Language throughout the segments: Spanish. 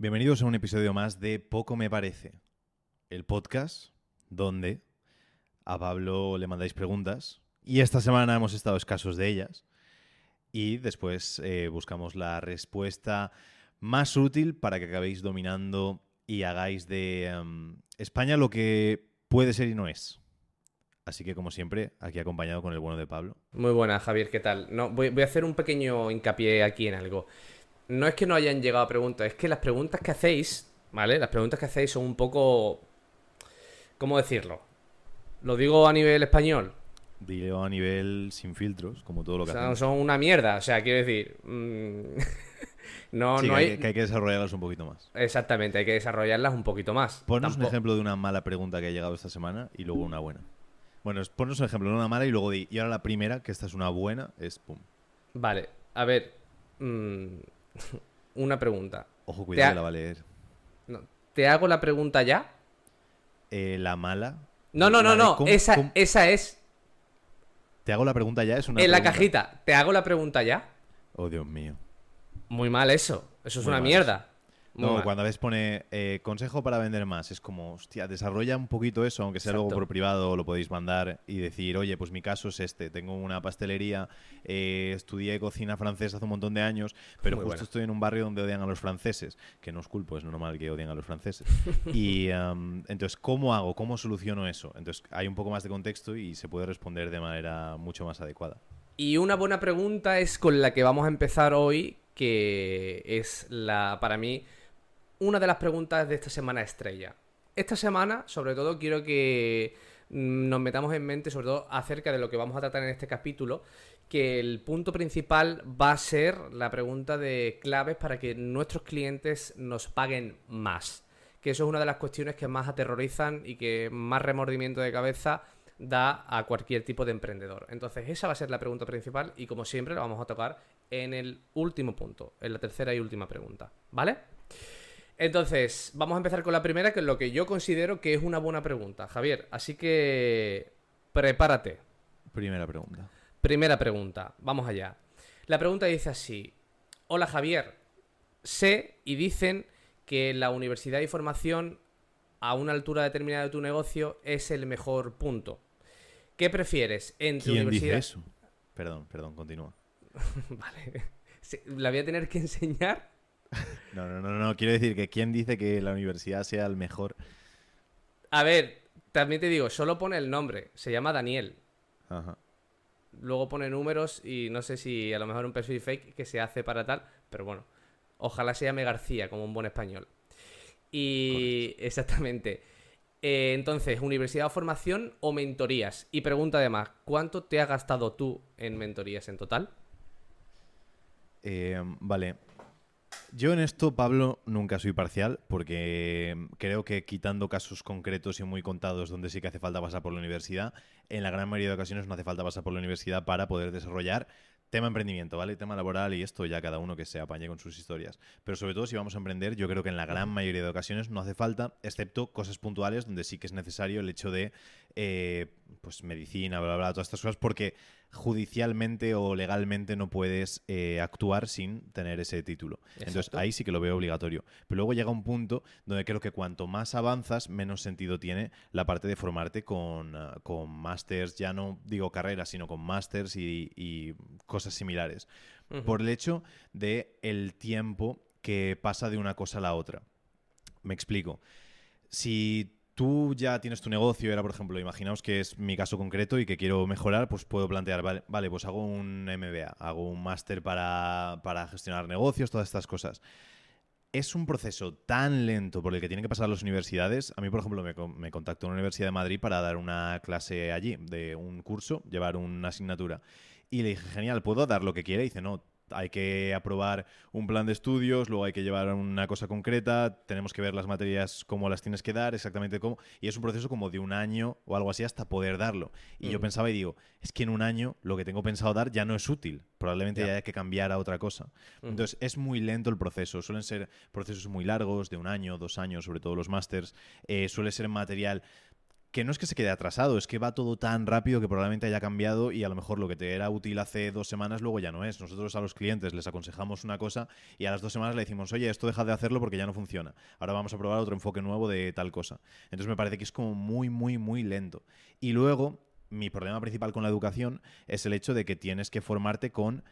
Bienvenidos a un episodio más de Poco Me Parece, el podcast donde a Pablo le mandáis preguntas y esta semana hemos estado escasos de ellas y después eh, buscamos la respuesta más útil para que acabéis dominando y hagáis de em, España lo que puede ser y no es. Así que, como siempre, aquí acompañado con el bueno de Pablo. Muy buena, Javier, ¿qué tal? Voy a hacer un pequeño hincapié aquí en algo. No es que no hayan llegado preguntas, es que las preguntas que hacéis, ¿vale? Las preguntas que hacéis son un poco... ¿Cómo decirlo? Lo digo a nivel español. Dilo a nivel sin filtros, como todo lo que O sea, hacemos. son una mierda, o sea, quiero decir... mm, no, Sí, no hay... que, que hay que desarrollarlas un poquito más. Exactamente, hay que desarrollarlas un poquito más. Ponnos un Tampoco- ejemplo de una mala pregunta que ha llegado esta semana y luego una buena. Bueno, ponnos un ejemplo de una mala y luego di. Y ahora la primera, que esta es una buena, es pum. Vale, a ver... mm, una pregunta. Ojo, cuidado, ha- que la va a leer. No, ¿Te hago la pregunta ya? Eh, la mala. No, no, no, no. cómo- esa, cómo- esa es Te hago la pregunta ya, es una en la cajita. ¿Te hago la pregunta ya? Oh, Dios mío. Muy mal eso. Eso es Muy una mierda. No, cuando a veces pone eh, consejo para vender más, es como, hostia, desarrolla un poquito eso, aunque sea luego Exacto. por privado, lo podéis mandar y decir, oye, pues mi caso es este, tengo una pastelería, eh, estudié cocina francesa hace un montón de años, pero Muy justo buena. estoy en un barrio donde odian a los franceses, que no os culpo, es normal que odien a los franceses. y am, entonces, ¿cómo hago? ¿Cómo soluciono eso? Entonces, hay un poco más de contexto y se puede responder de manera mucho más adecuada. Y una buena pregunta es con la que vamos a empezar hoy, que es la, para mí, una de las preguntas de esta semana estrella. Esta semana, sobre todo, quiero que mm, nos metamos en mente, sobre todo, acerca de lo que vamos a tratar en este capítulo, que el punto principal va a ser la pregunta de claves para que nuestros clientes nos paguen más. Que eso es una de las cuestiones que más aterrorizan y que más remordimiento de cabeza da a cualquier tipo de emprendedor. Entonces, esa va a ser la pregunta principal y como siempre la vamos a tocar en el último punto, en la tercera y última pregunta, ¿vale? Entonces, vamos a empezar con la primera, que es lo que yo considero que es una buena pregunta, Javier. Así que prepárate. Primera pregunta. Primera pregunta, vamos allá. La pregunta dice así: Hola Javier, sé y dicen que la universidad y formación a una altura determinada de tu negocio es el mejor punto. ¿Qué prefieres entre ¿Quién universidad? dice eso? Perdón, perdón, continúa. Vale. ¿La voy a tener que enseñar? No, no, no, no, quiero decir que quién dice que la universidad sea el mejor. A ver, también te digo, solo pone el nombre. Se llama Daniel. Ajá. Luego pone números y no sé si a lo mejor un perfil fake que se hace para tal, pero bueno, ojalá se llame García como un buen español. Y exactamente. Eh, entonces, universidad o formación o mentorías. Y pregunta además, ¿cuánto te has gastado tú en mentorías en total? Eh, vale. Yo en esto, Pablo, nunca soy parcial porque creo que quitando casos concretos y muy contados donde sí que hace falta pasar por la universidad, en la gran mayoría de ocasiones no hace falta pasar por la universidad para poder desarrollar tema emprendimiento, ¿vale? Tema laboral y esto ya cada uno que se apañe con sus historias. Pero sobre todo si vamos a emprender, yo creo que en la gran mayoría de ocasiones no hace falta, excepto cosas puntuales donde sí que es necesario el hecho de, eh, pues, medicina, bla, bla, bla, todas estas cosas, porque judicialmente o legalmente no puedes eh, actuar sin tener ese título. Entonces ahí sí que lo veo obligatorio. Pero luego llega un punto donde creo que cuanto más avanzas, menos sentido tiene la parte de formarte con, ah, con másters, ya no digo carreras, sino con másters y, y cosas similares. Por el hecho de el tiempo que pasa de una cosa a la otra. Me explico. Si tú ya tienes tu negocio, era por ejemplo, imaginaos que es mi caso concreto y que quiero mejorar, pues puedo plantear, vale, vale pues hago un MBA, hago un máster para, para gestionar negocios, todas estas cosas. Es un proceso tan lento por el que tienen que pasar las universidades. A mí, por ejemplo, me, me contactó una universidad de Madrid para dar una clase allí, de un curso, llevar una asignatura. Y le dije, genial, ¿puedo dar lo que quiera? Y dice, no, hay que aprobar un plan de estudios, luego hay que llevar una cosa concreta, tenemos que ver las materias cómo las tienes que dar, exactamente cómo. Y es un proceso como de un año o algo así hasta poder darlo. Y yo pensaba y digo, es que en un año lo que tengo pensado dar ya no es útil. Probablemente Ya. ya hay que cambiar a otra cosa. Entonces es muy lento el proceso. Suelen ser procesos muy largos, de un año, dos años, sobre todo los másters. Eh, suele ser material que no es que se quede atrasado, es que va todo tan rápido que probablemente haya cambiado y a lo mejor lo que te era útil hace dos semanas luego ya no es. Nosotros a los clientes les aconsejamos una cosa y a las dos semanas le decimos, oye, esto deja de hacerlo porque ya no funciona. Ahora vamos a probar otro enfoque nuevo de tal cosa. Entonces me parece que es como muy, muy, muy lento. Y luego, mi problema principal con la educación es el hecho de que tienes que formarte con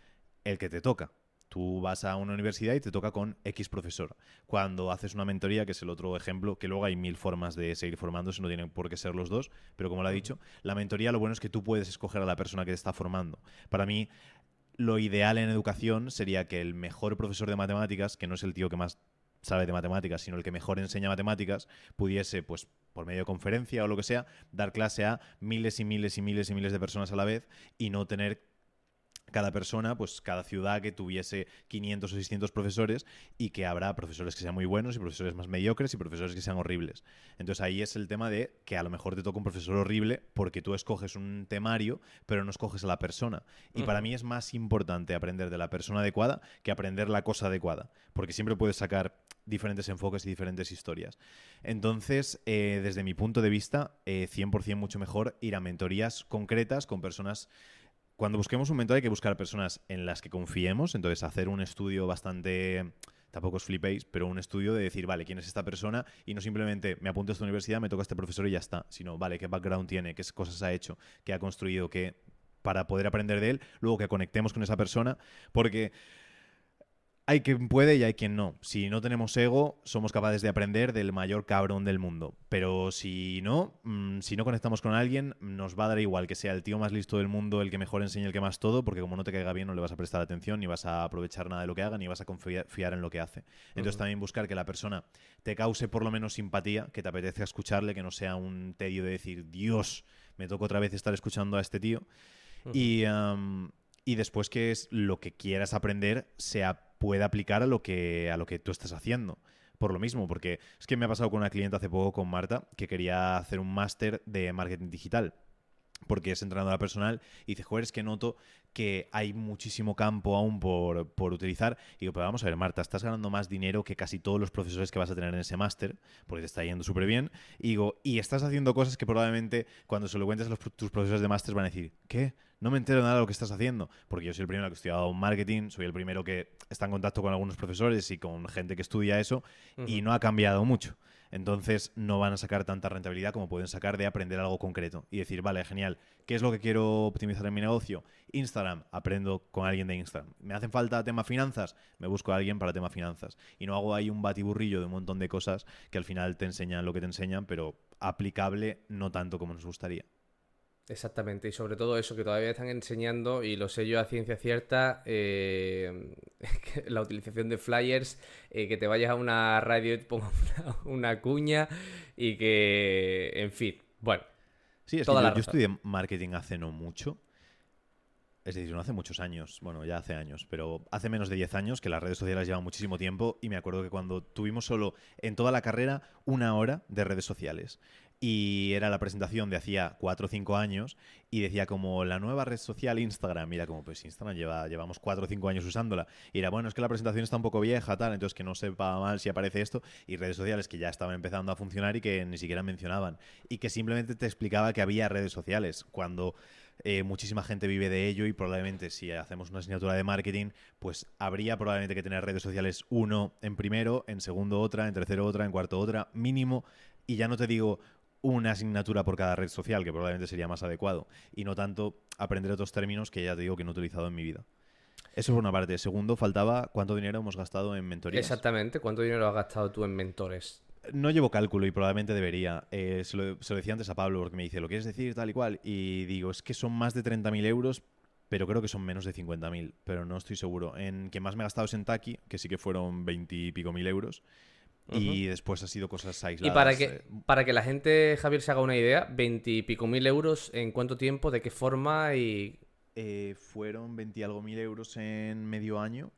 el que te toca. Tú vas a una universidad y te toca con X profesor. Cuando haces una mentoría, que es el otro ejemplo, que luego hay mil formas de seguir formándose, no tienen por qué ser los dos, pero como lo ha dicho, la mentoría lo bueno es que tú puedes escoger a la persona que te está formando. Para mí, lo ideal en educación sería que el mejor profesor de matemáticas, que no es el tío que más sabe de matemáticas, sino el que mejor enseña matemáticas, pudiese, pues, por medio de conferencia o lo que sea, dar clase a miles y miles y miles y miles de personas a la vez y no tener cada persona, pues cada ciudad que tuviese 500 o 600 profesores y que habrá profesores que sean muy buenos y profesores más mediocres y profesores que sean horribles. Entonces ahí es el tema de que a lo mejor te toca un profesor horrible porque tú escoges un temario, pero no escoges a la persona. Y para mí es más importante aprender de la persona adecuada que aprender la cosa adecuada, porque siempre puedes sacar diferentes enfoques y diferentes historias. Entonces, eh, desde mi punto de vista, 100% eh, mucho mejor ir a mentorías concretas con personas cuando busquemos un mentor hay que buscar personas en las que confiemos, entonces hacer un estudio bastante tampoco os flipéis, pero un estudio de decir, vale, ¿quién es esta persona? Y no simplemente me apunto a esta universidad, me toca este profesor y ya está, sino, vale, ¿qué background tiene? ¿Qué cosas ha hecho? ¿Qué ha construido? ¿Qué para poder aprender de él? Luego que conectemos con esa persona, porque hay quien puede y hay quien no. Si no tenemos ego, somos capaces de aprender del mayor cabrón del mundo. Pero si no, mm, si no conectamos con alguien, nos va a dar igual que sea el tío más listo del mundo, el que mejor enseñe, el que más todo, porque como no te caiga bien, no le vas a prestar atención, ni vas a aprovechar nada de lo que haga, ni vas a confiar en lo que hace. Entonces también buscar que la persona te cause por lo menos simpatía, que te apetezca escucharle, que no sea un tedio de decir, Dios, me toca otra vez estar escuchando a este tío. Y. y después que es lo que quieras aprender sea puede aplicar a lo que, a lo que tú estás haciendo. Por lo mismo, porque es que me ha pasado con una cliente hace poco, con Marta, que quería hacer un máster de marketing digital porque es entrenadora personal y dice, joder, es que noto que hay muchísimo campo aún por, por, utilizar. Y digo, pero vamos a ver, Marta, estás ganando más dinero que casi todos los profesores que vas a tener en ese máster, porque te está yendo súper bien. Y digo, y estás haciendo cosas que probablemente cuando se lo cuentes a los, tus profesores de máster van a decir, ¿qué? No me entero nada de lo que estás haciendo, porque yo soy el primero que he estudiado marketing, soy el primero que está en contacto con algunos profesores y con gente que estudia eso, y no ha cambiado mucho entonces no van a sacar tanta rentabilidad como pueden sacar de aprender algo concreto y decir, vale, genial, ¿qué es lo que quiero optimizar en mi negocio? Instagram, aprendo con alguien de Instagram. ¿Me hacen falta tema finanzas? Me busco a alguien para tema finanzas. Y no hago ahí un batiburrillo de un montón de cosas que al final te enseñan lo que te enseñan, pero aplicable no tanto como nos gustaría. Exactamente, y sobre todo eso que todavía están enseñando, y lo sé yo a ciencia cierta, eh, la utilización de flyers, eh, que te vayas a una radio y te pongas una, cuña, y que, en fin, bueno. Sí, es que yo, estudié marketing hace no mucho, es decir, no hace muchos años, bueno, ya hace años, pero hace menos de 10 años que las redes sociales llevan muchísimo tiempo y me acuerdo que cuando tuvimos solo en toda la carrera una hora de redes sociales y era la presentación de hacía cuatro o cinco años y decía como la nueva red social Instagram. Mira, como pues Instagram lleva, llevamos cuatro o cinco años usándola. Y era, bueno, es que la presentación está un poco vieja, tal, entonces que no sepa mal si aparece esto. Y redes sociales que ya estaban empezando a funcionar y que ni siquiera mencionaban. Y que simplemente te explicaba que había redes sociales. Cuando eh, muchísima gente vive de ello y probablemente si hacemos una asignatura de marketing, pues habría probablemente que tener redes sociales uno en primero, en segundo otra, en tercero otra, en cuarto otra, mínimo. Y ya no te digo una asignatura por cada red social, que probablemente sería más adecuado, y no tanto aprender otros términos que ya te digo que no he utilizado en mi vida. Eso por una parte. Segundo, faltaba cuánto dinero hemos gastado en mentorías. Exactamente, ¿cuánto dinero has gastado tú en mentores? No llevo cálculo y probablemente debería. Eh, se, lo, decía antes a Pablo porque me dice, ¿lo quieres decir tal y cual? Y digo, es que son más de 30.000 euros, pero creo que son menos de 50.000, pero no estoy seguro. En que más me he gastado es en Taki, que sí que fueron 20 y pico mil euros. Y después ha sido cosas aisladas. Y para que, eh, para que la gente, Javier, se haga una idea, veintipico mil euros, ¿en cuánto tiempo? ¿De qué forma? y eh, Fueron veinti algo mil euros en medio año.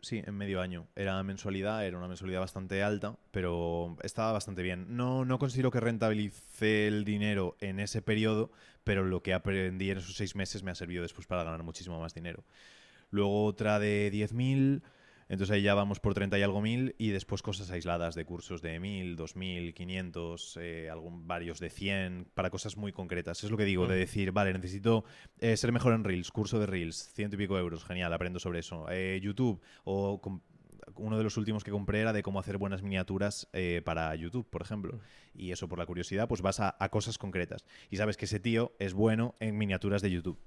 Sí, en medio año. Era mensualidad, era una mensualidad bastante alta, pero estaba bastante bien. No, no considero que rentabilice el dinero en ese periodo, pero lo que aprendí en esos seis meses me ha servido después para ganar muchísimo más dinero. Luego otra de 10.000 Entonces ahí ya vamos por 30 y algo mil y después cosas aisladas de cursos de 1000, 2000, 500, eh, algún, varios de 100, para cosas muy concretas. Es lo que digo, de decir, vale, necesito eh, ser mejor en Reels, curso de Reels, ciento y pico euros, genial, aprendo sobre eso. Eh, YouTube o uno de los últimos que compré era de cómo hacer buenas miniaturas eh, para YouTube, por ejemplo. Y eso por la curiosidad, pues vas a, cosas concretas. Y sabes que ese tío es bueno en miniaturas de YouTube.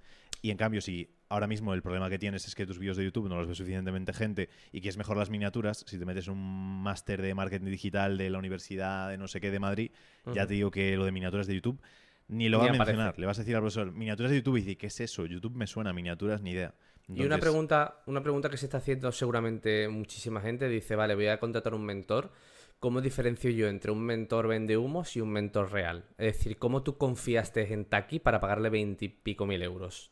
Y en cambio, si ahora mismo el problema que tienes es que tus vídeos de YouTube no los ve suficientemente gente y quieres mejor las miniaturas, si te metes un máster de marketing digital de la Universidad de no sé qué de Madrid, ya te digo que lo de miniaturas de YouTube ni lo va a mencionar. Le vas a decir al profesor, miniaturas de YouTube y dice, ¿qué es eso? YouTube me suena, miniaturas ni idea. Y una pregunta, una pregunta que se está haciendo seguramente muchísima gente, dice, vale, voy a contratar un mentor. ¿Cómo diferencio yo entre un mentor vende humos y un mentor real? Es decir, ¿cómo tú confiaste en Taki para pagarle veintipico mil euros?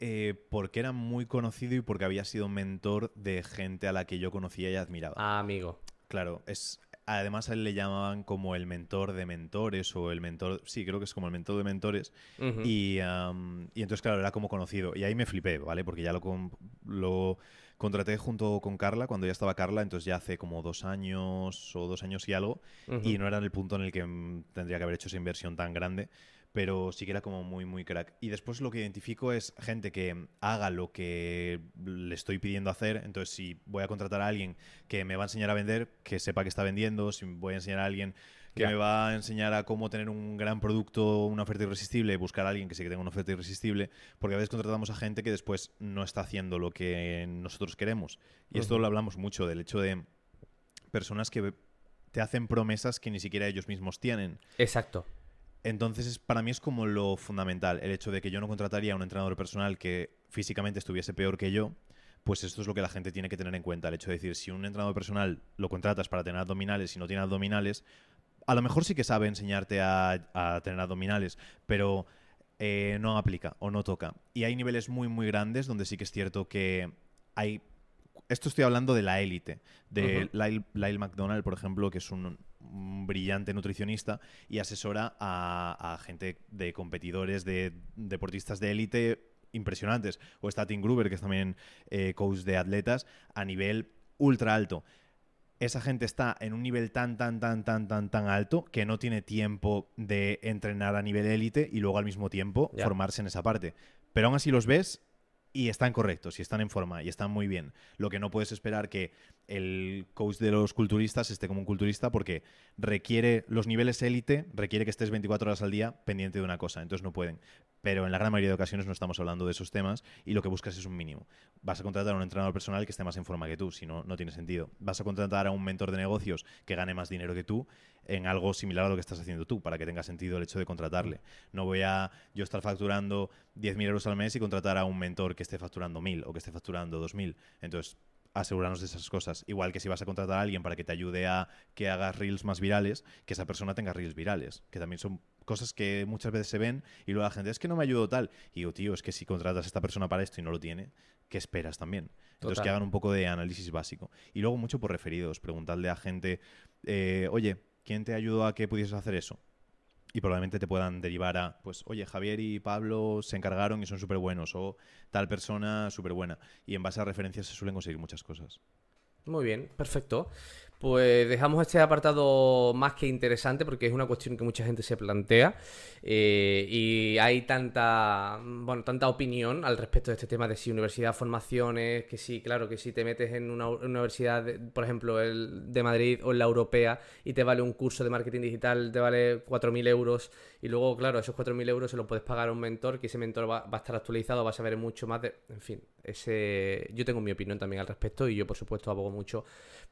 Eh, porque era muy conocido y porque había sido mentor de gente a la que yo conocía y admiraba. Ah, amigo. Claro, es, Además, a él le llamaban como el mentor de mentores o el mentor, sí, creo que es como el mentor de mentores. y, entonces, claro, era como conocido. Y ahí me flipé, ¿vale? Porque ya lo, lo contraté junto con Carla, cuando ya estaba Carla, entonces ya hace como dos años o dos años y algo. Y no era en el punto en el que tendría que haber hecho esa inversión tan grande pero sí que era como muy, muy crack. Y después lo que identifico es gente que haga lo que le estoy pidiendo hacer. Entonces, si voy a contratar a alguien que me va a enseñar a vender, que sepa que está vendiendo. Si voy a enseñar a alguien que me va a enseñar a cómo tener un gran producto, una oferta irresistible, buscar a alguien que sí que tenga una oferta irresistible, porque a veces contratamos a gente que después no está haciendo lo que nosotros queremos. Y esto lo hablamos mucho, del hecho de personas que te hacen promesas que ni siquiera ellos mismos tienen. Exacto. Entonces, para mí es como lo fundamental, el hecho de que yo no contrataría a un entrenador personal que físicamente estuviese peor que yo, pues esto es lo que la gente tiene que tener en cuenta. El hecho de decir, si un entrenador personal lo contratas para tener abdominales y no tiene abdominales, a lo mejor sí que sabe enseñarte a, tener abdominales, pero eh, no aplica o no toca. Y hay niveles muy, muy grandes donde sí que es cierto que hay... Esto estoy hablando de la élite, de Lyle McDonald, por ejemplo, que es un brillante nutricionista y asesora a, gente de competidores, de deportistas de élite impresionantes. O está Tim Gruber, que es también eh, coach de atletas, a nivel ultra alto. Esa gente está en un nivel tan, tan, tan, tan, tan, tan alto que no tiene tiempo de entrenar a nivel élite y luego al mismo tiempo formarse en esa parte. Pero aún así los ves y están correctos y están en forma y están muy bien. Lo que no puedes esperar que el coach de los culturistas esté como un culturista porque requiere los niveles élite, requiere que estés 24 horas al día pendiente de una cosa, entonces no pueden. Pero en la gran mayoría de ocasiones no estamos hablando de esos temas y lo que buscas es un mínimo. Vas a contratar a un entrenador personal que esté más en forma que tú, si no, no tiene sentido. Vas a contratar a un mentor de negocios que gane más dinero que tú en algo similar a lo que estás haciendo tú, para que tenga sentido el hecho de contratarle. No voy a yo estar facturando 10.000 euros al mes y contratar a un mentor que esté facturando 1.000 o que esté facturando 2.000. Entonces, asegurarnos de esas cosas. Igual que si vas a contratar a alguien para que te ayude a que hagas reels más virales, que esa persona tenga reels virales, que también son cosas que muchas veces se ven y luego la gente es que no me ayudó tal. Y digo, tío, es que si contratas a esta persona para esto y no lo tiene, ¿qué esperas también? Entonces que hagan un poco de análisis básico. Y luego mucho por referidos, preguntarle a gente, eh, oye, ¿quién te ayudó a que pudieses hacer eso? Y probablemente te puedan derivar a, pues, oye, Javier y Pablo se encargaron y son súper buenos, o tal persona súper buena. Y en base a referencias se suelen conseguir muchas cosas. Muy bien, perfecto. Pues dejamos este apartado más que interesante porque es una cuestión que mucha gente se plantea eh, y hay tanta, bueno, tanta opinión al respecto de este tema de si universidad, formaciones, que sí, claro, que si te metes en una universidad, por ejemplo, el de Madrid o en la europea y te vale un curso de marketing digital, te vale 4.000 euros y luego, claro, esos 4.000 euros se los puedes pagar a un mentor, que ese mentor va, a estar actualizado, va a saber mucho más de... En fin, ese yo tengo mi opinión también al respecto y yo, por supuesto, abogo mucho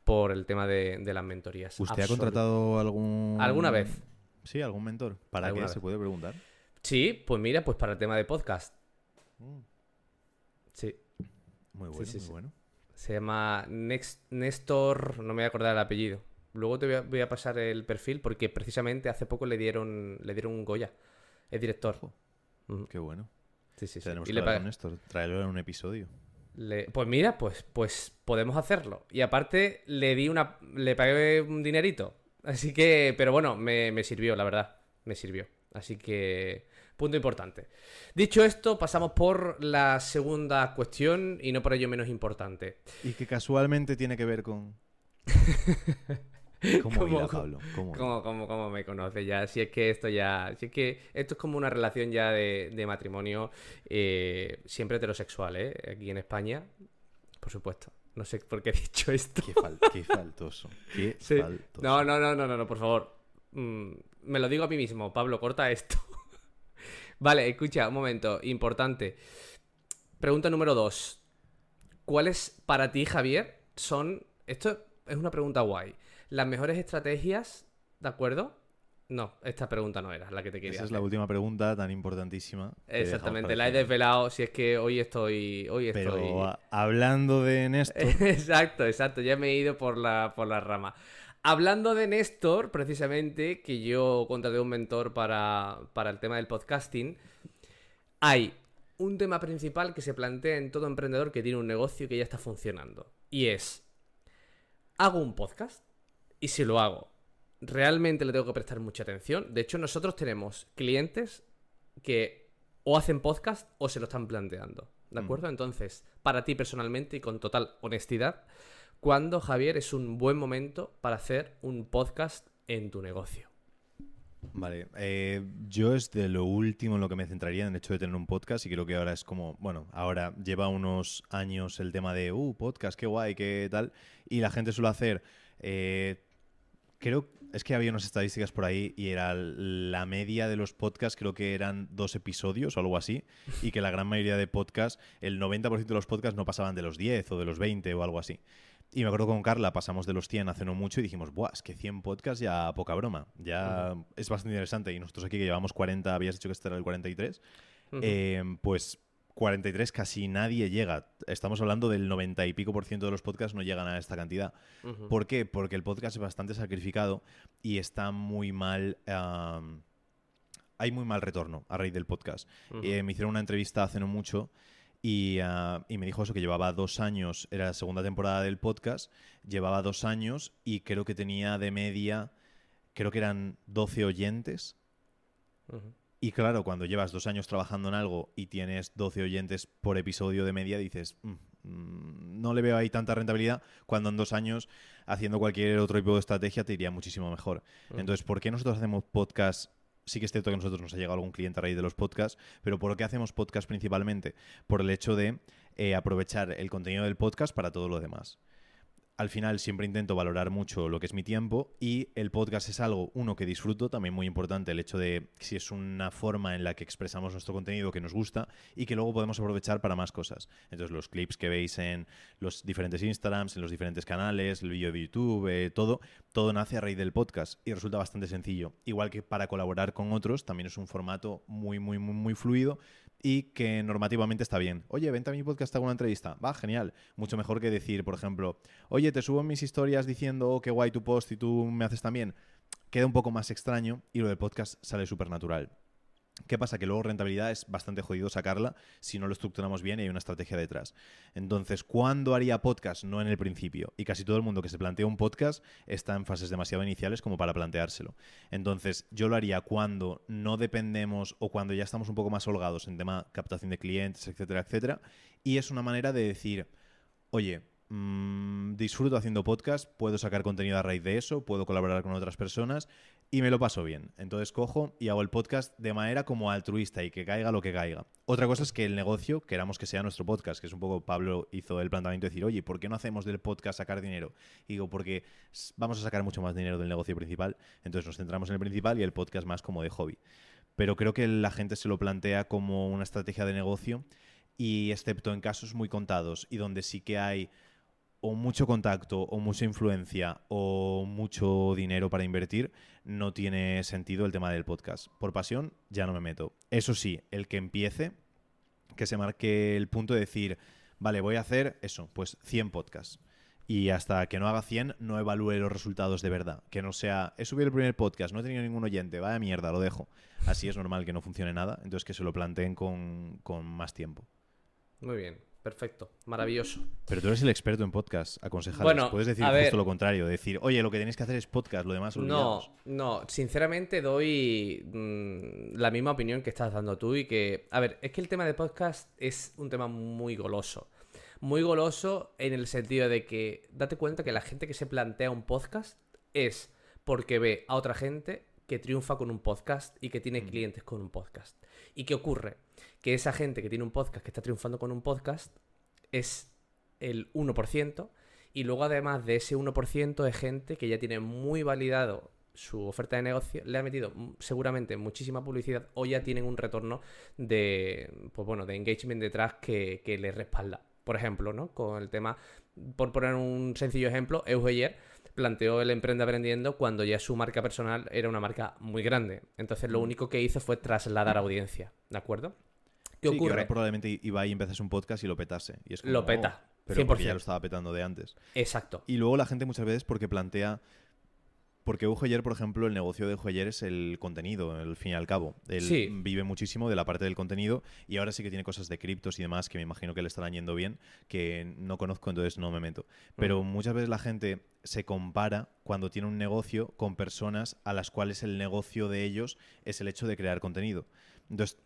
por el tema de, las mentorías. ¿Usted ha contratado algún... ¿Alguna vez? Sí, algún mentor. ¿Para qué se puede preguntar? Sí, pues mira, pues para el tema de podcast. Mm. Sí. Muy bueno, muy bueno. Se llama Next, Néstor, no me voy a acordar el apellido. Luego te voy a, pasar el perfil porque precisamente hace poco le dieron, le dieron un Goya. Es director. Qué bueno. Sí, sí, sí. Tenemos que hablar con Néstor, traerlo en un episodio. Pues mira, pues, pues podemos hacerlo. Y aparte le di una. le pagué un dinerito. Así que. Pero bueno, me, me sirvió, la verdad. Me sirvió. Así que. Punto importante. Dicho esto, pasamos por la segunda cuestión y no por ello menos importante. Y que casualmente tiene que ver con... ¿Cómo, ¿Cómo- irá, Pablo? ¿Cómo? ¿Cómo, cómo, cómo me conoce ya? Si es que esto ya. Si es que esto es como una relación ya de, de matrimonio eh, siempre heterosexual, ¿eh? Aquí en España. Por supuesto. No sé por qué he dicho esto. Qué, fal- qué faltoso. Qué Sí. faltoso. No, no, no, no, no, no, por favor. Mm, me lo digo a mí mismo. Pablo, corta esto. vale, escucha, un momento. Importante. Pregunta número dos. ¿Cuáles para ti, Javier, son... Esto es una pregunta guay. Las mejores estrategias, ¿de acuerdo? No, esta pregunta no era la que te quería Esa es la última pregunta tan importantísima. Exactamente, la he desvelado. Si es que hoy estoy... Hoy estoy... Pero hablando de Néstor, Exacto, exacto, ya me he ido por la, por la rama. Hablando de Néstor, precisamente, que yo contraté un mentor para, para el tema del podcasting, hay un tema principal que se plantea en todo emprendedor que tiene un negocio que ya está funcionando. Y es, ¿hago un podcast? Y si lo hago, ¿realmente le tengo que prestar mucha atención? De hecho, nosotros tenemos clientes que o hacen podcast o se lo están planteando. ¿De Mm. acuerdo? Entonces, para ti personalmente y con total honestidad, ¿cuándo, Javier, es un buen momento para hacer un podcast en tu negocio? Vale, eh, yo es de lo último en lo que me centraría en el hecho de tener un podcast y creo que ahora es como, bueno, ahora lleva unos años el tema de, uh, podcast, qué guay, qué tal, y la gente suele hacer, eh, creo, es que había unas estadísticas por ahí y era la media de los podcasts, creo que eran dos episodios o algo así, y que la gran mayoría de podcasts, el 90% de los podcasts no pasaban de los 10 o de los 20 o algo así. Y me acuerdo con Carla, pasamos de los 100 hace no mucho y dijimos, Buah, es que 100 podcasts ya poca broma. Ya es bastante interesante. Y nosotros aquí que llevamos 40, habías dicho que este era el 43, Ujú. eh, pues 43 casi nadie llega. Estamos hablando del 90 y pico por ciento de los podcasts no llegan a esta cantidad. ¿Por qué? Porque el podcast es bastante sacrificado y está muy mal... hay muy mal retorno a raíz del podcast. Eh, me hicieron una entrevista hace no mucho y, ah, y me dijo eso, que llevaba dos años, era la segunda temporada del podcast, llevaba dos años y creo que tenía de media, creo que eran 12 oyentes. Y claro, cuando llevas dos años trabajando en algo y tienes 12 oyentes por episodio de media, dices, "Mm, mm, no le veo ahí tanta rentabilidad, cuando en dos años, haciendo cualquier otro tipo de estrategia, te iría muchísimo mejor. Mm. Entonces, ¿por qué nosotros hacemos podcast? Sí que es cierto que a nosotros nos ha llegado algún cliente a raíz de los podcasts, pero ¿por qué hacemos podcast principalmente? Por el hecho de eh, aprovechar el contenido del podcast para todo lo demás. Al final siempre intento valorar mucho lo que es mi tiempo y el podcast es algo, uno, que disfruto, también muy importante el hecho de si es una forma en la que expresamos nuestro contenido que nos gusta y que luego podemos aprovechar para más cosas. Entonces los clips que veis en los diferentes Instagrams, en los diferentes canales, el vídeo de YouTube, eh, todo, todo nace a raíz del podcast y resulta bastante sencillo. Igual que para colaborar con otros, también es un formato muy, muy, muy, muy fluido y que normativamente está bien. Oye, vente a mi podcast, hago una entrevista. Va, genial. Mucho mejor que decir, por ejemplo, oye, te subo mis historias diciendo oh, qué guay tu post y tú me haces también. Queda un poco más extraño y lo del podcast sale súper natural. ¿Qué pasa? Que luego rentabilidad es bastante jodido sacarla si no lo estructuramos bien y hay una estrategia detrás. Entonces, ¿cuándo haría podcast? No en el principio. Y casi todo el mundo que se plantea un podcast está en fases demasiado iniciales como para planteárselo. Entonces, yo lo haría cuando no dependemos o cuando ya estamos un poco más holgados en tema captación de clientes, etcétera, etcétera. Y es una manera de decir, oye, mm, disfruto haciendo podcast, puedo sacar contenido a raíz de eso, puedo colaborar con otras personas y me lo paso bien. Entonces cojo y hago el podcast de manera como altruista y que caiga lo que caiga. Otra cosa es que el negocio queramos que sea nuestro podcast, que es un poco Pablo hizo el planteamiento de decir, oye, ¿por qué no hacemos del podcast sacar dinero? Y digo, porque vamos a sacar mucho más dinero del negocio principal, entonces nos centramos en el principal y el podcast más como de hobby. Pero creo que la gente se lo plantea como una estrategia de negocio y excepto en casos muy contados y donde sí que hay o mucho contacto o mucha influencia o mucho dinero para invertir, no tiene sentido el tema del podcast. Por pasión ya no me meto. Eso sí, el que empiece, que se marque el punto de decir, vale, voy a hacer eso, pues 100 podcasts. Y hasta que no haga 100, no evalúe los resultados de verdad. Que no sea, he subido el primer podcast, no he tenido ningún oyente, vaya mierda, lo dejo. Así es normal que no funcione nada, entonces que se lo planteen con, con más tiempo. Muy bien. Perfecto, maravilloso. Pero tú eres el experto en podcast, aconsejar. Bueno, Puedes decir a justo lo contrario, decir, oye, lo que tenéis que hacer es podcast, lo demás No, olvidaos. no, sinceramente doy mm, la misma opinión que estás dando tú y que, a ver, es que el tema de podcast es un tema muy goloso. Muy goloso en el sentido de que date cuenta que la gente que se plantea un podcast es porque ve a otra gente que triunfa con un podcast y que tiene clientes con un podcast. ¿Y qué ocurre? Que esa gente que tiene un podcast, que está triunfando con un podcast, es el 1%, y luego además de ese 1% de gente que ya tiene muy validado su oferta de negocio, le ha metido seguramente muchísima publicidad o ya tienen un retorno de, pues bueno, de engagement detrás que, que les respalda. Por ejemplo, ¿no? Con el tema, por poner un sencillo ejemplo, Eugeyer planteó el Emprende Aprendiendo cuando ya su marca personal era una marca muy grande. Entonces lo único que hizo fue trasladar audiencia, ¿de acuerdo? ¿Qué Sí, que ocurre? ahora probablemente iba y empezase un podcast y lo petase. Y es como, Lo peta, oh, pero porque 100%. ya lo estaba petando de antes. Exacto. Y luego la gente muchas veces porque plantea. Porque Ujoyer, por ejemplo, el negocio de Ujoyer es el contenido, al fin y al cabo. Él Sí. vive muchísimo de la parte del contenido y ahora sí que tiene cosas de criptos y demás que me imagino que le estarán yendo bien, que no conozco, entonces no me meto. Pero muchas veces la gente se compara cuando tiene un negocio con personas a las cuales el negocio de ellos es el hecho de crear contenido. Entonces,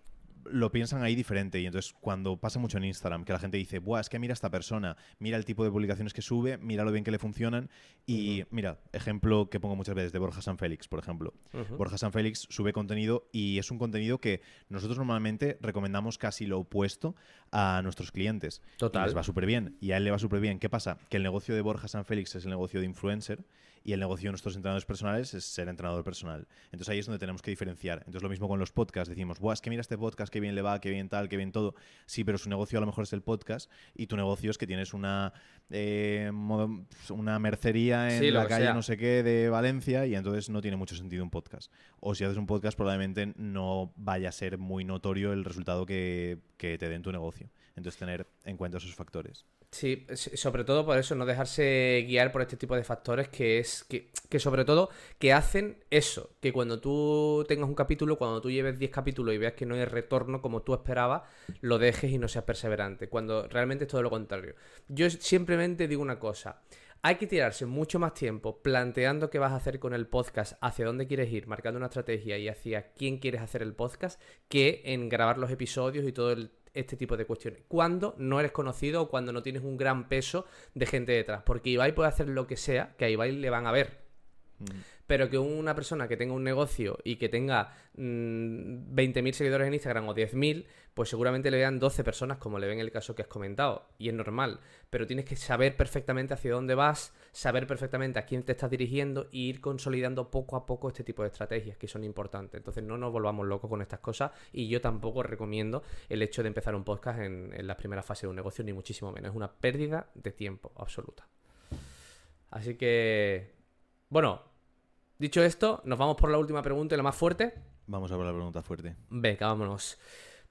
lo piensan ahí diferente. Y entonces, cuando pasa mucho en Instagram, que la gente dice, Buah, es que mira a esta persona, mira el tipo de publicaciones que sube, mira lo bien que le funcionan. Y mira, ejemplo que pongo muchas veces de Borja San Félix, por ejemplo. Borja San Félix sube contenido y es un contenido que nosotros normalmente recomendamos casi lo opuesto a nuestros clientes. Total. Y les va súper bien. Y a él le va súper bien. ¿Qué pasa? Que el negocio de Borja San Félix es el negocio de influencer y el negocio de nuestros entrenadores personales es ser entrenador personal. Entonces ahí es donde tenemos que diferenciar. Entonces lo mismo con los podcasts. Decimos, Buah, es que mira este podcast, qué bien le va, qué bien tal, qué bien todo. Sí, pero su negocio a lo mejor es el podcast y tu negocio es que tienes una, eh, mo- una mercería en Sí, la calle sea. no sé qué de Valencia y entonces no tiene mucho sentido un podcast. O si haces un podcast probablemente no vaya a ser muy notorio el resultado que, que te dé en tu negocio. Entonces tener en cuenta esos factores. Sí, sobre todo por eso, no dejarse guiar por este tipo de factores que es que, que sobre todo que hacen eso, que cuando tú tengas un capítulo, cuando tú lleves 10 capítulos y veas que no hay retorno como tú esperabas, lo dejes y no seas perseverante, cuando realmente es todo lo contrario. Yo simplemente digo una cosa, hay que tirarse mucho más tiempo planteando qué vas a hacer con el podcast, hacia dónde quieres ir, marcando una estrategia y hacia quién quieres hacer el podcast, que en grabar los episodios y todo el- este tipo de cuestiones. Cuando no eres conocido o cuando no tienes un gran peso de gente detrás. Porque Ibai puede hacer lo que sea, que a Ibai le van a ver. Pero que una persona que tenga un negocio y que tenga mm, 20.000 seguidores en Instagram o 10.000, pues seguramente le vean 12 personas, como le ven el caso que has comentado. Y es normal. Pero tienes que saber perfectamente hacia dónde vas, saber perfectamente a quién te estás dirigiendo e ir consolidando poco a poco este tipo de estrategias que son importantes. Entonces no nos volvamos locos con estas cosas y yo tampoco recomiendo el hecho de empezar un podcast en, en la primera fase de un negocio, ni muchísimo menos. Es una pérdida de tiempo absoluta. Así que, bueno, dicho esto, nos vamos por la última pregunta y la más fuerte. Vamos a ver la pregunta fuerte. Venga, vámonos.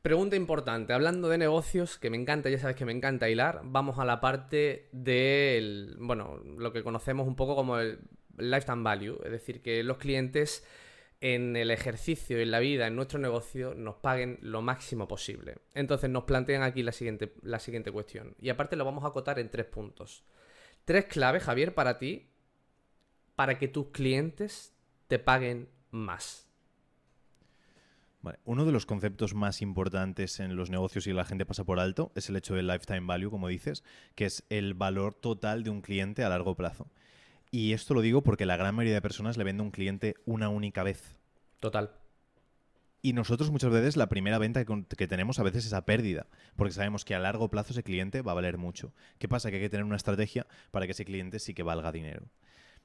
Pregunta importante, hablando de negocios, que me encanta, ya sabes que me encanta hilar, vamos a la parte del, bueno, lo que conocemos un poco como el lifetime value, es decir, que los clientes en el ejercicio, en la vida, en nuestro negocio, nos paguen lo máximo posible. Entonces nos plantean aquí la siguiente, la siguiente cuestión, y aparte lo vamos a acotar en tres puntos. Tres claves, Javier, para ti, para que tus clientes te paguen más. Vale, Uno de los conceptos más importantes en los negocios y la gente pasa por alto es el hecho del lifetime value, como dices, que es el valor total de un cliente a largo plazo. Y esto lo digo porque la gran mayoría de personas le vende a un cliente una única vez. Total. Y nosotros muchas veces la primera venta que, tenemos a veces es a pérdida, porque sabemos que a largo plazo ese cliente va a valer mucho. ¿Qué pasa? Que hay que tener una estrategia para que ese cliente sí que valga dinero.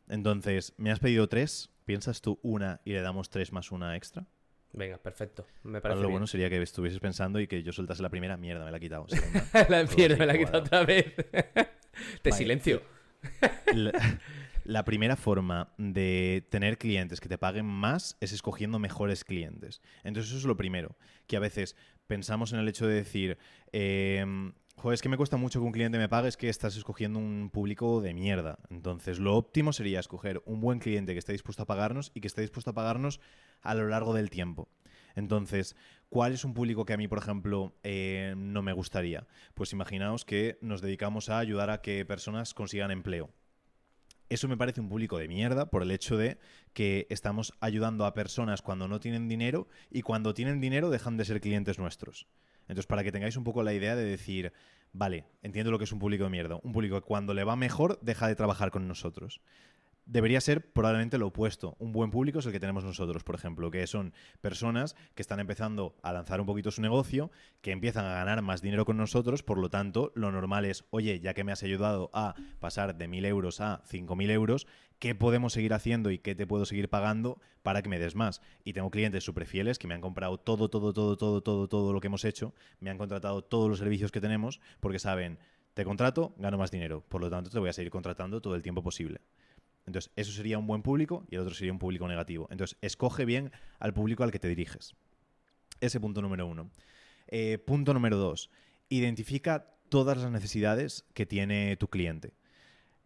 Entonces, me has pedido tres, ¿piensas tú una y le damos tres más una extra? Venga, perfecto. Me Ahora parece lo bien. bueno sería que estuvieses pensando y que yo soltase la primera, mierda, me la he quitado. la pierdo, me la he quitado otra vez. Te Vale. silencio. La, la primera forma de tener clientes que te paguen más es escogiendo mejores clientes. Entonces eso es lo primero, que a veces pensamos en el hecho de decir, eh, joder, es que me cuesta mucho que un cliente me pague, es que estás escogiendo un público de mierda. Entonces lo óptimo sería escoger un buen cliente que esté dispuesto a pagarnos y que esté dispuesto a pagarnos a lo largo del tiempo. Entonces, ¿cuál es un público que a mí, por ejemplo, eh, no me gustaría? Pues imaginaos que nos dedicamos a ayudar a que personas consigan empleo. Eso me parece un público de mierda por el hecho de que estamos ayudando a personas cuando no tienen dinero y cuando tienen dinero dejan de ser clientes nuestros. Entonces, para que tengáis un poco la idea de decir, vale, entiendo lo que es un público de mierda. Un público que cuando le va mejor deja de trabajar con nosotros debería ser probablemente lo opuesto. Un buen público es el que tenemos nosotros, por ejemplo, que son personas que están empezando a lanzar un poquito su negocio, que empiezan a ganar más dinero con nosotros, por lo tanto, lo normal es, oye, ya que me has ayudado a pasar de 1.000 euros a 5.000 euros, ¿qué podemos seguir haciendo y qué te puedo seguir pagando para que me des más? Y tengo clientes súper fieles que me han comprado todo, todo, todo, todo, todo, todo lo que hemos hecho, me han contratado todos los servicios que tenemos, porque saben, te contrato, gano más dinero, por lo tanto te voy a seguir contratando todo el tiempo posible. Entonces, eso sería un buen público y el otro sería un público negativo. Entonces, escoge bien al público al que te diriges. Ese punto número uno. Eh, punto número dos. Identifica todas las necesidades que tiene tu cliente.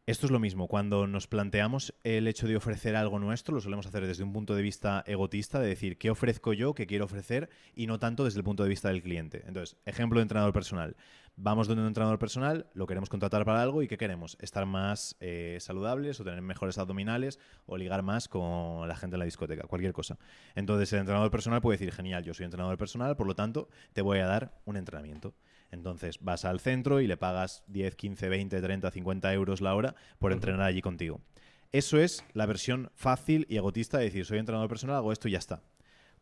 Esto es lo mismo, cuando nos planteamos el hecho de ofrecer algo nuestro, lo solemos hacer desde un punto de vista egotista, de decir qué ofrezco yo, qué quiero ofrecer, y no tanto desde el punto de vista del cliente. Entonces, ejemplo de entrenador personal. Vamos donde un entrenador personal, lo queremos contratar para algo y ¿qué queremos? Estar más eh, saludables o tener mejores abdominales o ligar más con la gente en la discoteca, cualquier cosa. Entonces, el entrenador personal puede decir, genial, yo soy entrenador personal, por lo tanto, te voy a dar un entrenamiento. Entonces vas al centro y le pagas 10, 15, 20, 30, 50 euros la hora por entrenar allí contigo. Eso es la versión fácil y egotista de decir, soy entrenador personal, hago esto y ya está.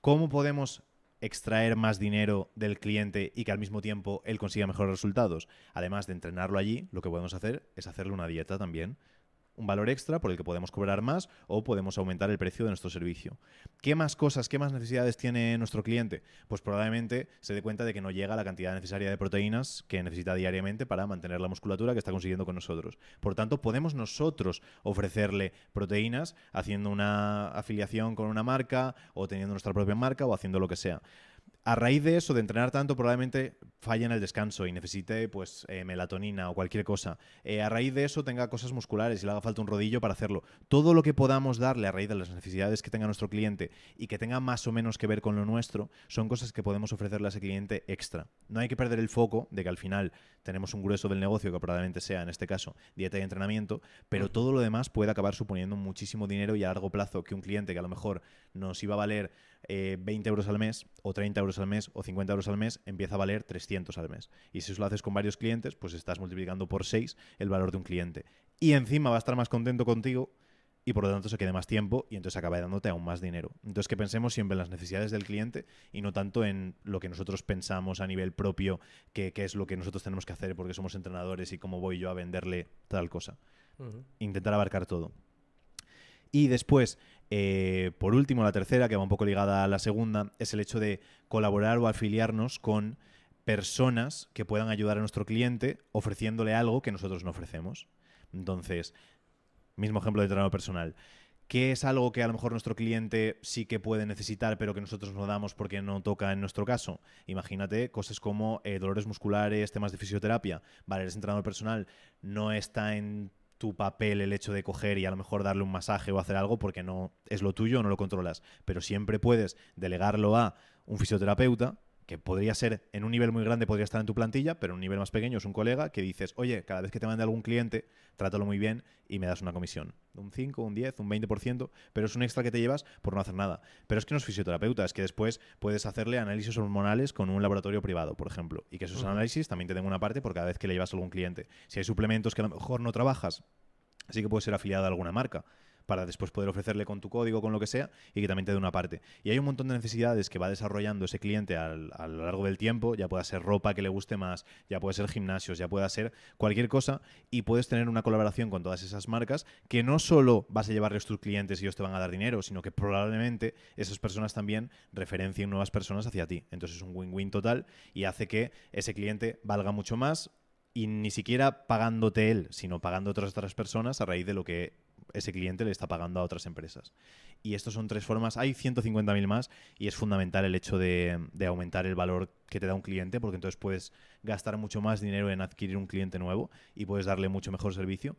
¿Cómo podemos extraer más dinero del cliente y que al mismo tiempo él consiga mejores resultados? Además de entrenarlo allí, lo que podemos hacer es hacerle una dieta también un valor extra por el que podemos cobrar más o podemos aumentar el precio de nuestro servicio. ¿Qué más cosas, qué más necesidades tiene nuestro cliente? Pues probablemente se dé cuenta de que no llega la cantidad necesaria de proteínas que necesita diariamente para mantener la musculatura que está consiguiendo con nosotros. Por tanto, podemos nosotros ofrecerle proteínas haciendo una afiliación con una marca o teniendo nuestra propia marca o haciendo lo que sea a raíz de eso, de entrenar tanto, probablemente falle en el descanso y necesite pues eh, melatonina o cualquier cosa. Eh, a raíz de eso tenga cosas musculares y le haga falta un rodillo para hacerlo. Todo lo que podamos darle a raíz de las necesidades que tenga nuestro cliente y que tenga más o menos que ver con lo nuestro, son cosas que podemos ofrecerle a ese cliente extra. No hay que perder el foco de que al final tenemos un grueso del negocio que probablemente sea, en este caso, dieta y entrenamiento, pero todo lo demás puede acabar suponiendo muchísimo dinero y a largo plazo que un cliente que a lo mejor nos iba a valer 20 eh, euros al mes o 30 euros al mes o 50 euros al mes empieza a valer 300 al mes. Y si eso lo haces con varios clientes, pues estás multiplicando por 6 el valor de un cliente. Y encima va a estar más contento contigo y por lo tanto se quede más tiempo y entonces acaba dándote aún más dinero. Entonces que pensemos siempre en las necesidades del cliente y no tanto en lo que nosotros pensamos a nivel propio, que, es lo que nosotros tenemos que hacer porque somos entrenadores y cómo voy yo a venderle tal cosa. Intentar abarcar todo. Y después, eh, por último, la tercera, que va un poco ligada a la segunda, es el hecho de colaborar o afiliarnos con personas que puedan ayudar a nuestro cliente ofreciéndole algo que nosotros no ofrecemos. Entonces, mismo ejemplo de entrenador personal. ¿Qué es algo que a lo mejor nuestro cliente sí que puede necesitar, pero que nosotros no damos porque no toca en nuestro caso? Imagínate cosas como eh, dolores musculares, temas de fisioterapia. Vale, eres entrenador personal, no está en tu papel el hecho de coger y a lo mejor darle un masaje o hacer algo porque no es lo tuyo, no lo controlas. Pero siempre puedes delegarlo a un fisioterapeuta que podría ser en un nivel muy grande, podría estar en tu plantilla, pero en un nivel más pequeño es un colega que dices, oye, cada vez que te mande algún cliente, trátalo muy bien y me das una comisión. Un 5, un 10, un 20%, pero es un extra que te llevas por no hacer nada. Pero es que no es fisioterapeuta, es que después puedes hacerle análisis hormonales con un laboratorio privado, por ejemplo, y que esos análisis también te den una parte por cada vez que le llevas a algún cliente. Si hay suplementos que a lo mejor no trabajas, así que puedes ser afiliado a alguna marca para después poder ofrecerle con tu código, con lo que sea, y que también te dé una parte. Y hay un montón de necesidades que va desarrollando ese cliente a lo largo del tiempo, ya pueda ser ropa que le guste más, ya puede ser gimnasios, ya pueda ser cualquier cosa, y puedes tener una colaboración con todas esas marcas que no solo vas a llevarles tus clientes y ellos te van a dar dinero, sino que probablemente esas personas también referencien nuevas personas hacia ti. Entonces es un win-win total y hace que ese cliente valga mucho más, y ni siquiera pagándote él, sino pagando otras otras personas a raíz de lo que ese cliente le está pagando a otras empresas. Y estas son tres formas. Hay 150.000 más y es fundamental el hecho de, aumentar el valor que te da un cliente porque entonces puedes gastar mucho más dinero en adquirir un cliente nuevo y puedes darle mucho mejor servicio.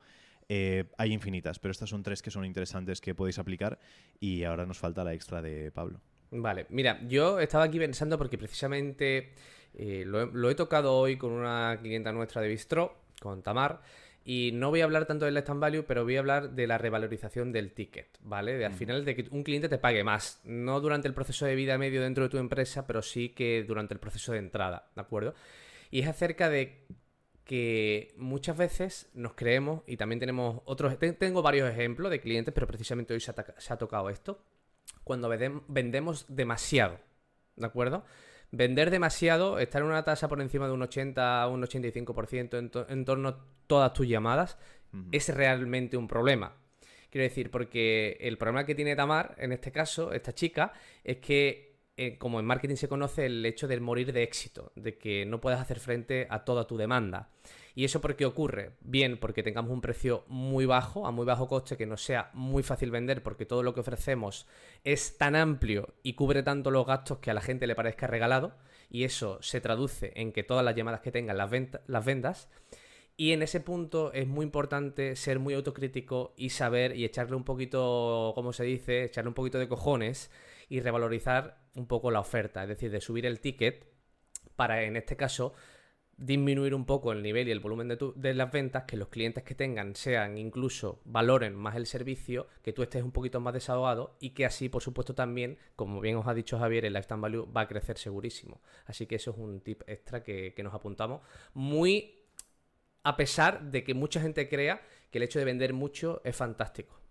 Eh, hay infinitas, pero estas son tres que son interesantes que podéis aplicar y ahora nos falta la extra de Pablo. Vale, mira, yo estaba aquí pensando porque precisamente eh, lo, he, lo, he, tocado hoy con una clienta nuestra de Bistro, con Tamar, y no voy a hablar tanto del stand value, pero voy a hablar de la revalorización del ticket, ¿vale? De al final de que un cliente te pague más, no durante el proceso de vida medio dentro de tu empresa, pero sí que durante el proceso de entrada, ¿de acuerdo? Y es acerca de que muchas veces nos creemos, y también tenemos otros, tengo varios ejemplos de clientes, pero precisamente hoy se ha, se ha tocado esto, cuando vendemos demasiado, ¿de acuerdo? Vender demasiado, estar en una tasa por encima de un 80 un 85% en, to en torno a todas tus llamadas, uh -huh. es realmente un problema. Quiero decir, porque el problema que tiene Tamar, en este caso, esta chica, es que, eh, como en marketing se conoce, el hecho del morir de éxito, de que no puedas hacer frente a toda tu demanda. ¿Y eso por qué ocurre? Bien, porque tengamos un precio muy bajo, a muy bajo coste, que nos sea muy fácil vender, porque todo lo que ofrecemos es tan amplio y cubre tanto los gastos que a la gente le parezca regalado, y eso se traduce en que todas las llamadas que tengan las, las vendas. Y en ese punto es muy importante ser muy autocrítico y saber y echarle un poquito, como se dice, echarle un poquito de cojones y revalorizar un poco la oferta, es decir, de subir el ticket para, en este caso, disminuir un poco el nivel y el volumen de, tu, de, las ventas, que los clientes que tengan sean incluso valoren más el servicio, que tú estés un poquito más desahogado y que así, por supuesto, también, como bien os ha dicho Javier, el lifetime value va a crecer segurísimo. Así que eso es un tip extra que, que nos apuntamos. Muy a pesar de que mucha gente crea que el hecho de vender mucho es fantástico.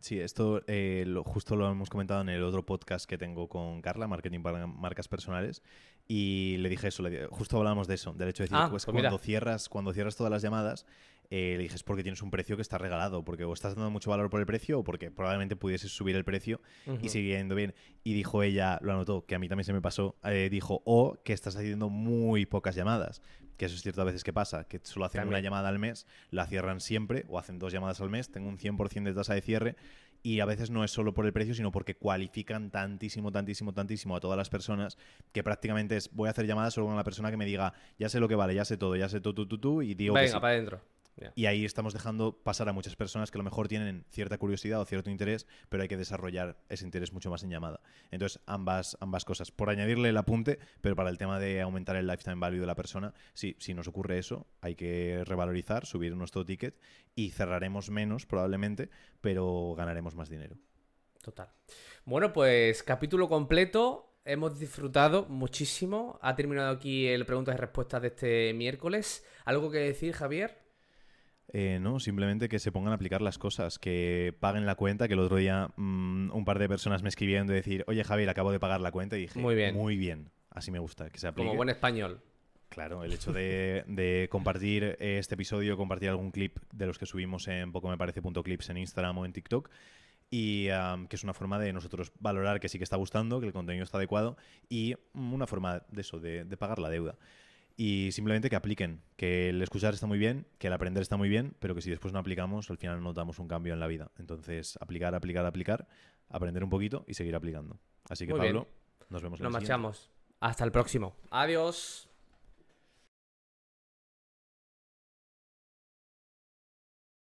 Sí, esto eh, lo, justo lo hemos comentado en el otro podcast que tengo con Carla, Marketing para Marcas Personales, y le dije eso, le, justo hablábamos de eso, del hecho de decir, ah, pues, pues cuando, cierras, cuando cierras todas las llamadas, eh, le dije es porque tienes un precio que está regalado, porque o estás dando mucho valor por el precio o porque probablemente pudieses subir el precio uh -huh. y seguir yendo bien. Y dijo ella, lo anotó, que a mí también se me pasó, eh, dijo, o que estás haciendo muy pocas llamadas, que eso es cierto a veces que pasa, que solo hacen también. una llamada al mes, la cierran siempre o hacen dos llamadas al mes, tengo un 100% de tasa de cierre y a veces no es solo por el precio, sino porque cualifican tantísimo, tantísimo, tantísimo a todas las personas que prácticamente es voy a hacer llamadas solo con la persona que me diga ya sé lo que vale, ya sé todo, ya sé tú, tú, tú, tú y digo Venga, que sí. para adentro. Yeah. Y ahí estamos dejando pasar a muchas personas que a lo mejor tienen cierta curiosidad o cierto interés, pero hay que desarrollar ese interés mucho más en llamada. Entonces, ambas, ambas cosas. Por añadirle el apunte, pero para el tema de aumentar el lifetime value de la persona, sí, si nos ocurre eso, hay que revalorizar, subir nuestro ticket y cerraremos menos probablemente, pero ganaremos más dinero. Total. Bueno, pues capítulo completo. Hemos disfrutado muchísimo. Ha terminado aquí el preguntas y respuestas de este miércoles. ¿Algo que decir, Javier? Eh, no, simplemente que se pongan a aplicar las cosas, que paguen la cuenta, que el otro día mmm, un par de personas me escribieron de decir, oye Javier, acabo de pagar la cuenta y dije, muy bien, muy bien, así me gusta, que se aplique. Como buen español. Claro, el hecho de, de compartir este episodio, compartir algún clip de los que subimos en pocomeparece.clips en Instagram o en TikTok, y um, que es una forma de nosotros valorar que sí que está gustando, que el contenido está adecuado y una forma de eso, de, de pagar la deuda y simplemente que apliquen, que el escuchar está muy bien, que el aprender está muy bien, pero que si después no aplicamos, al final no damos un cambio en la vida. Entonces, aplicar, aplicar, aplicar, aprender un poquito y seguir aplicando. Así que, muy Pablo, bien. nos vemos en Nos marchamos. Hasta el próximo. Adiós.